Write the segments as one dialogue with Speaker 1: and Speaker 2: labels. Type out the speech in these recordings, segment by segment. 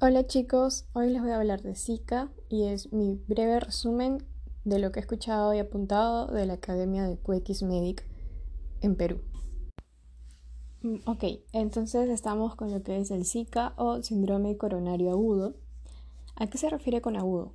Speaker 1: Hola chicos, hoy les voy a hablar de Zika y es mi breve resumen de lo que he escuchado y apuntado de la Academia de QX Medic en Perú. Mm, ok, entonces estamos con lo que es el Zika o síndrome coronario agudo. ¿A qué se refiere con agudo?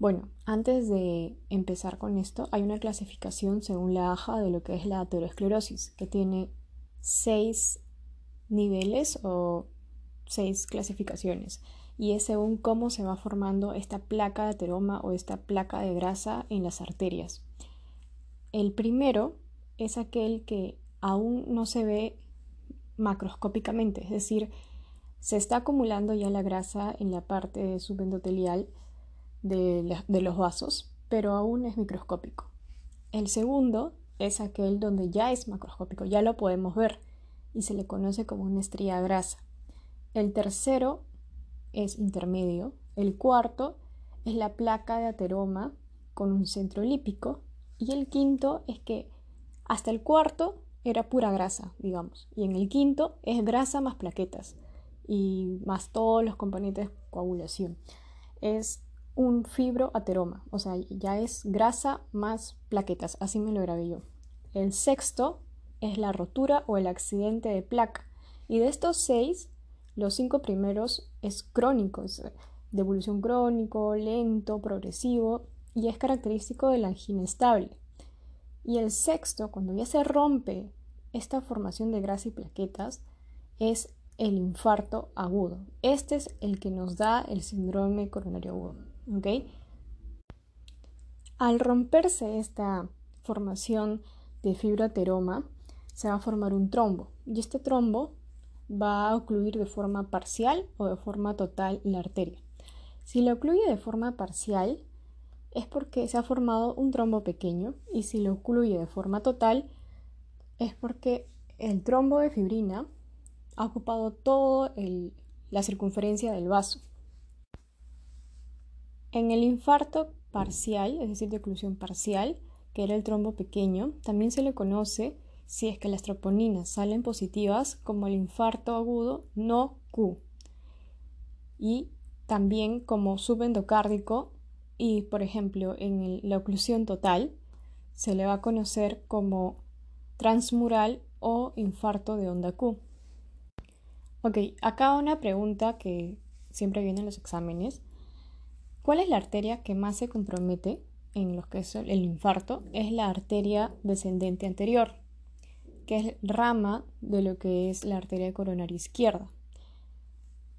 Speaker 1: Bueno, antes de empezar con esto, hay una clasificación según la AJA de lo que es la aterosclerosis, que tiene seis niveles o seis clasificaciones y es según cómo se va formando esta placa de ateroma o esta placa de grasa en las arterias. El primero es aquel que aún no se ve macroscópicamente, es decir, se está acumulando ya la grasa en la parte subendotelial de, los vasos, pero aún es microscópico. El segundo es aquel donde ya es macroscópico, ya lo podemos ver y se le conoce como una estría grasa. El tercero es intermedio. El cuarto es la placa de ateroma con un centro lípico. Y el quinto es que hasta el cuarto era pura grasa, digamos. Y en el quinto es grasa más plaquetas y más todos los componentes de coagulación. Es un fibroateroma, o sea, ya es grasa más plaquetas, así me lo grabé yo. El sexto es la rotura o el accidente de placa. Y de estos seis, los cinco primeros es crónico, es de evolución crónico, lento, progresivo y es característico de la angina estable. Y el sexto, cuando ya se rompe esta formación de grasa y plaquetas, es el infarto agudo. Este es el que nos da el síndrome coronario agudo. Al romperse esta formación de fibroateroma, se va a formar un trombo. Y este trombo va a ocluir de forma parcial o de forma total la arteria. Si lo ocluye de forma parcial es porque se ha formado un trombo pequeño y si lo ocluye de forma total es porque el trombo de fibrina ha ocupado toda la circunferencia del vaso. En el infarto parcial, es decir, de oclusión parcial, que era el trombo pequeño, también se le conoce si es que las troponinas salen positivas como el infarto agudo no Q y también como subendocárdico y por ejemplo en la oclusión total se le va a conocer como transmural o infarto de onda Q. Ok, acá una pregunta que siempre viene en los exámenes. ¿Cuál es la arteria que más se compromete en lo que es el infarto? Es la arteria descendente anterior, que es rama de lo que es la arteria coronaria izquierda.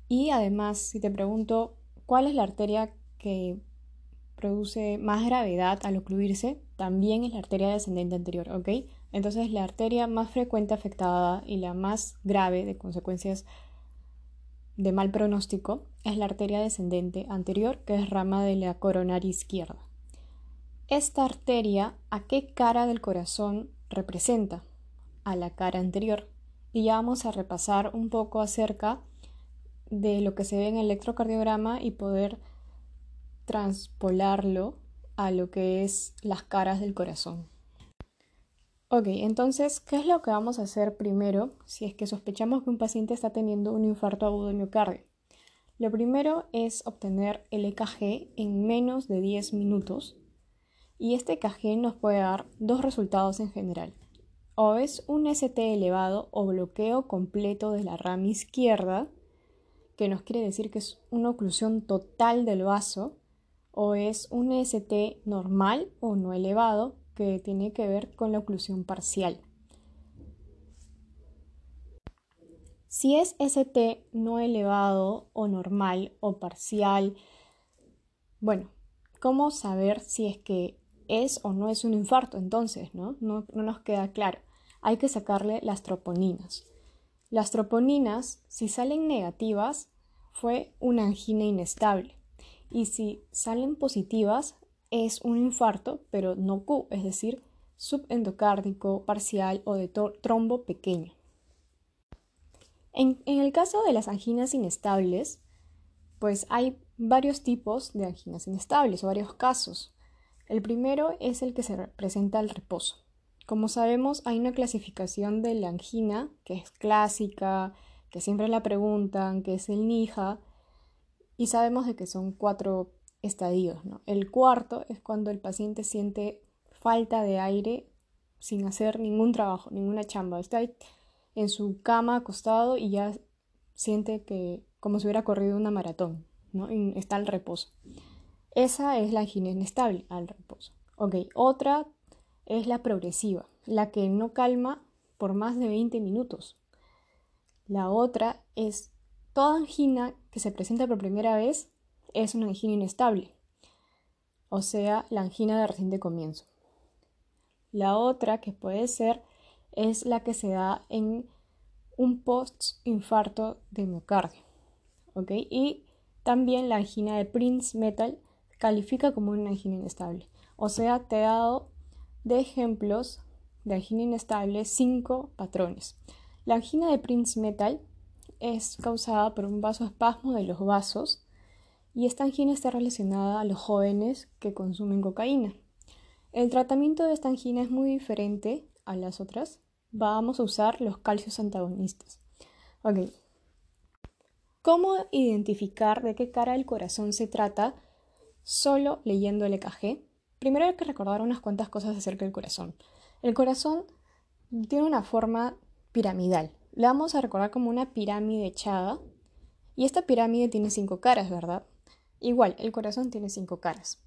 Speaker 1: Y además, si te pregunto cuál es la arteria que produce más gravedad al ocluirse, también es la arteria descendente anterior, ¿ok? Entonces la arteria más frecuente afectada y la más grave de consecuencias de mal pronóstico es la arteria descendente anterior, que es rama de la coronaria izquierda. Esta arteria, ¿a qué cara del corazón representa? A la cara anterior. Y ya vamos a repasar un poco acerca de lo que se ve en el electrocardiograma y poder transpolarlo a lo que es las caras del corazón. Ok, entonces, ¿qué es lo que vamos a hacer primero si es que sospechamos que un paciente está teniendo un infarto agudo de miocardio? Lo primero es obtener el EKG en menos de 10 minutos y este EKG nos puede dar dos resultados en general o es un ST elevado o bloqueo completo de la rama izquierda, que nos quiere decir que es una oclusión total del vaso, o es un ST normal o no elevado, que tiene que ver con la oclusión parcial. Si es ST no elevado o normal o parcial, bueno, ¿cómo saber si es que es o no es un infarto, entonces, ¿no? No, nos queda claro. Hay que sacarle las troponinas. Las troponinas, si salen negativas, fue una angina inestable. Y si salen positivas, es un infarto, pero no Q, es decir, subendocárdico, parcial o de trombo pequeño. En, en, el caso de las anginas inestables, pues hay varios tipos de anginas inestables o varios casos. El primero es el que se presenta al reposo. Como sabemos, hay una clasificación de la angina que es clásica, que siempre la preguntan, que es el NIJA, y sabemos de que son cuatro estadios. ¿no? El cuarto es cuando el paciente siente falta de aire sin hacer ningún trabajo, ninguna chamba. Está en su cama acostado y ya siente que como si hubiera corrido una maratón, ¿no? Y está al reposo. Esa es la angina inestable, al reposo. Ok, otra es la progresiva, la que no calma por más de 20 minutos. La otra es toda angina que se presenta por primera vez es una angina inestable, o sea, la angina de reciente comienzo. La otra que puede ser es la que se da en un post-infarto de miocardio. ¿ok? Y también la angina de Prince Metal califica como una angina inestable. O sea, te he dado de ejemplos de angina inestable cinco patrones. La angina de Prince Metal es causada por un vasoespasmo de los vasos y esta angina está relacionada a los jóvenes que consumen cocaína. El tratamiento de esta angina es muy diferente a las otras. Vamos a usar los calcios antagonistas. Ok. ¿Cómo identificar de qué cara del corazón se trata solo leyendo el EKG? Primero hay que recordar unas cuantas cosas acerca del corazón. El corazón tiene una forma piramidal. La vamos a recordar como una pirámide echada. Y esta pirámide tiene cinco caras, ¿verdad? Igual, el corazón tiene cinco caras.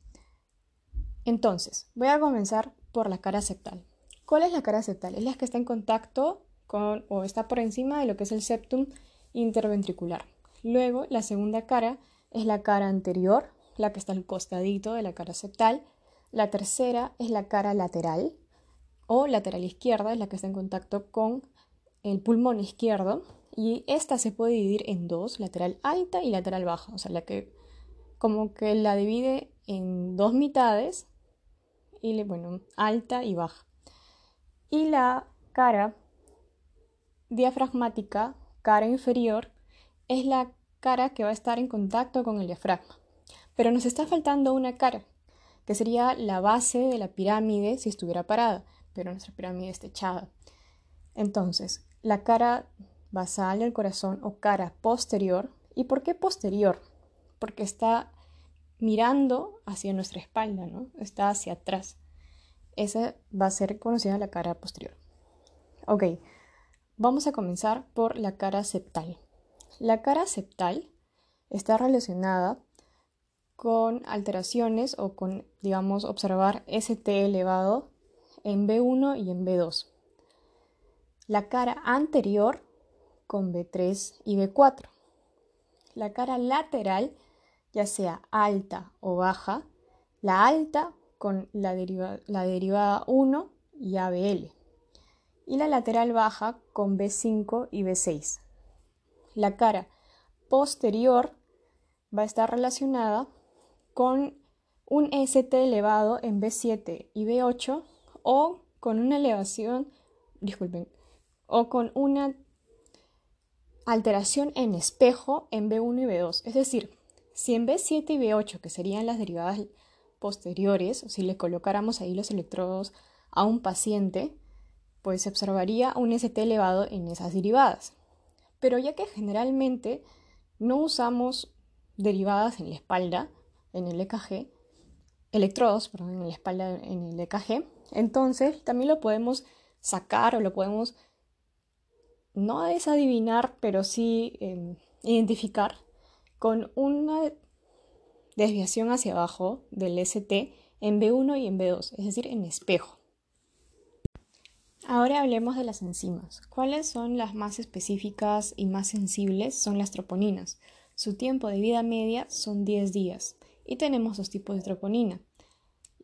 Speaker 1: Entonces, voy a comenzar por la cara septal. ¿Cuál es la cara septal? Es la que está en contacto con o está por encima de lo que es el septum interventricular. Luego, la segunda cara es la cara anterior, la que está al costadito de la cara septal. La tercera es la cara lateral o lateral izquierda, es la que está en contacto con el pulmón izquierdo. Y esta se puede dividir en dos, lateral alta y lateral baja, o sea, la que como que la divide en dos mitades y bueno, alta y baja. Y la cara diafragmática, cara inferior, es la cara que va a estar en contacto con el diafragma. Pero nos está faltando una cara, que sería la base de la pirámide si estuviera parada, pero nuestra pirámide está echada. Entonces, la cara basal del corazón o cara posterior. ¿Y por qué posterior? Porque está mirando hacia nuestra espalda, ¿no? Está hacia atrás. Esa va a ser conocida la cara posterior. Ok, vamos a comenzar por la cara septal. La cara septal está relacionada con alteraciones o con, digamos, observar ST elevado en B1 y en B2. La cara anterior con B3 y B4. La cara lateral ya sea alta o baja, la alta con la, derivada 1 y ABL, y la lateral baja con B5 y B6. La cara posterior va a estar relacionada con un ST elevado en B7 y B8 o con una elevación, disculpen, o con una alteración en espejo en B1 y B2. Es decir, si en B7 y B8, que serían las derivadas posteriores, o si le colocáramos ahí los electrodos a un paciente, pues se observaría un ST elevado en esas derivadas. Pero ya que generalmente no usamos derivadas en la espalda, en el EKG, electrodos, perdón, en la espalda en el EKG, entonces también lo podemos sacar o lo podemos no desadivinar, pero sí em, identificar con una desviación hacia abajo del ST en B1 y en B2, es decir, en espejo. Ahora hablemos de las enzimas. ¿Cuáles son las más específicas y más sensibles? Son las troponinas. Su tiempo de vida media son 10 días. Y tenemos dos tipos de troponina,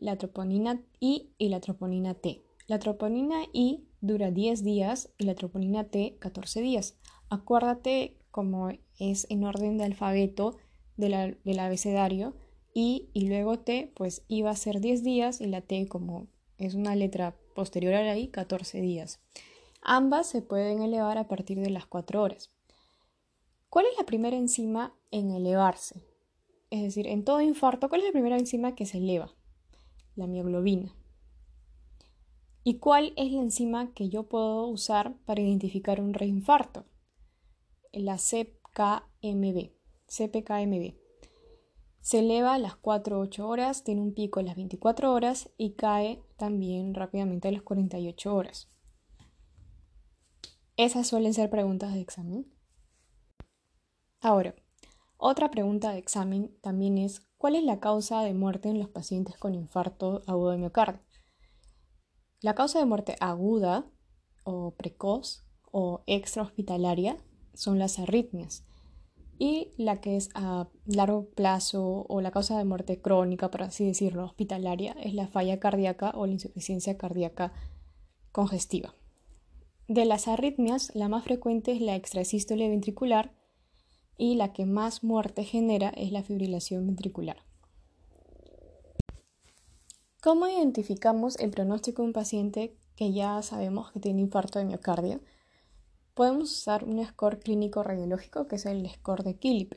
Speaker 1: la troponina I y la troponina T. La troponina I dura 10 días y la troponina T 14 días. Acuérdate como es en orden de alfabeto del abecedario y, y luego T, pues iba a ser 10 días y la T como es una letra posterior a la I, 14 días. Ambas se pueden elevar a partir de las 4 horas. ¿Cuál es la primera enzima en elevarse? Es decir, en todo infarto, ¿cuál es la primera enzima que se eleva? La mioglobina. ¿Y cuál es la enzima que yo puedo usar para identificar un reinfarto? La. CPKMB. Se eleva a las 4-8 horas, tiene un pico a las 24 horas y cae también rápidamente a las 48 horas. Esas suelen ser preguntas de examen. Ahora, otra pregunta de examen también es ¿cuál es la causa de muerte en los pacientes con infarto agudo de miocardio? La causa de muerte aguda o precoz o extrahospitalaria son las arritmias y la que es a largo plazo o la causa de muerte crónica, por así decirlo, hospitalaria, es la falla cardíaca o la insuficiencia cardíaca congestiva. De las arritmias, la más frecuente es la extrasístole ventricular y la que más muerte genera es la fibrilación ventricular. ¿Cómo identificamos el pronóstico de un paciente que ya sabemos que tiene infarto de miocardio? podemos usar un score clínico radiológico que es el score de Killip.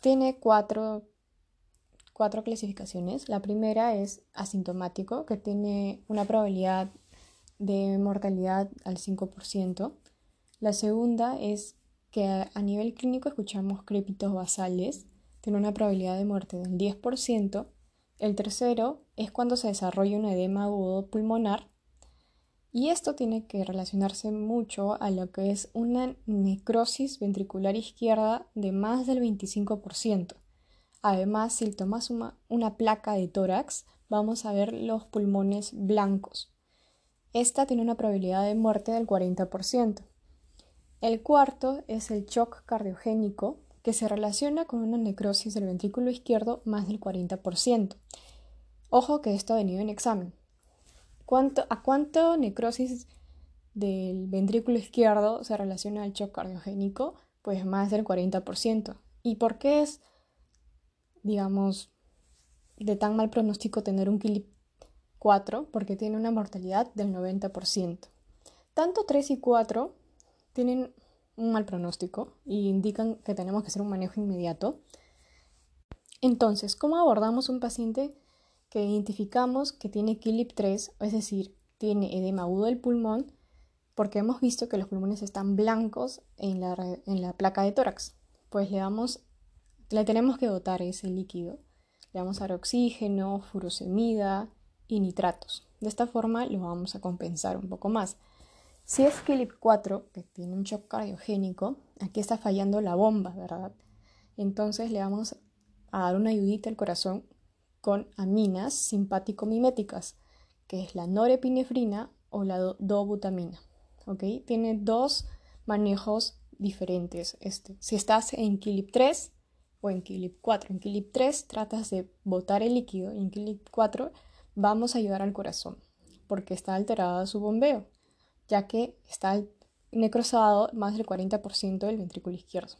Speaker 1: Tiene cuatro, cuatro clasificaciones. La primera es asintomático, que tiene una probabilidad de mortalidad al 5%. La segunda es que a nivel clínico escuchamos crépitos basales, tiene una probabilidad de muerte del 10%. El tercero es cuando se desarrolla un edema agudo pulmonar y esto tiene que relacionarse mucho a lo que es una necrosis ventricular izquierda de más del 25%. Además, si tomas una, una placa de tórax, vamos a ver los pulmones blancos. Esta tiene una probabilidad de muerte del 40%. El cuarto es el shock cardiogénico, que se relaciona con una necrosis del ventrículo izquierdo más del 40%. Ojo que esto ha venido en examen. ¿A cuánto necrosis del ventrículo izquierdo se relaciona el shock cardiogénico? Pues más del 40%. ¿Y por qué es, digamos, de tan mal pronóstico tener un KILIP 4? Porque tiene una mortalidad del 90%. Tanto 3 y 4 tienen un mal pronóstico y indican que tenemos que hacer un manejo inmediato. Entonces, ¿cómo abordamos un paciente que identificamos que tiene KILIP 3, es decir, tiene edema agudo del pulmón, porque hemos visto que los pulmones están blancos en la, en la placa de tórax. Pues le damos, le tenemos que dotar ese líquido. Le vamos a dar oxígeno, furosemida y nitratos. De esta forma lo vamos a compensar un poco más. Si es KILIP 4, que tiene un shock cardiogénico, aquí está fallando la bomba, ¿verdad? Entonces le vamos a dar una ayudita al corazón con aminas simpático-miméticas, que es la norepinefrina o la dobutamina. Tiene dos manejos diferentes. Este. Si estás en KILIP 3 o en KILIP 4, en KILIP 3 tratas de botar el líquido en KILIP 4 vamos a ayudar al corazón porque está alterado su bombeo, ya que está necrosado más del 40% del ventrículo izquierdo.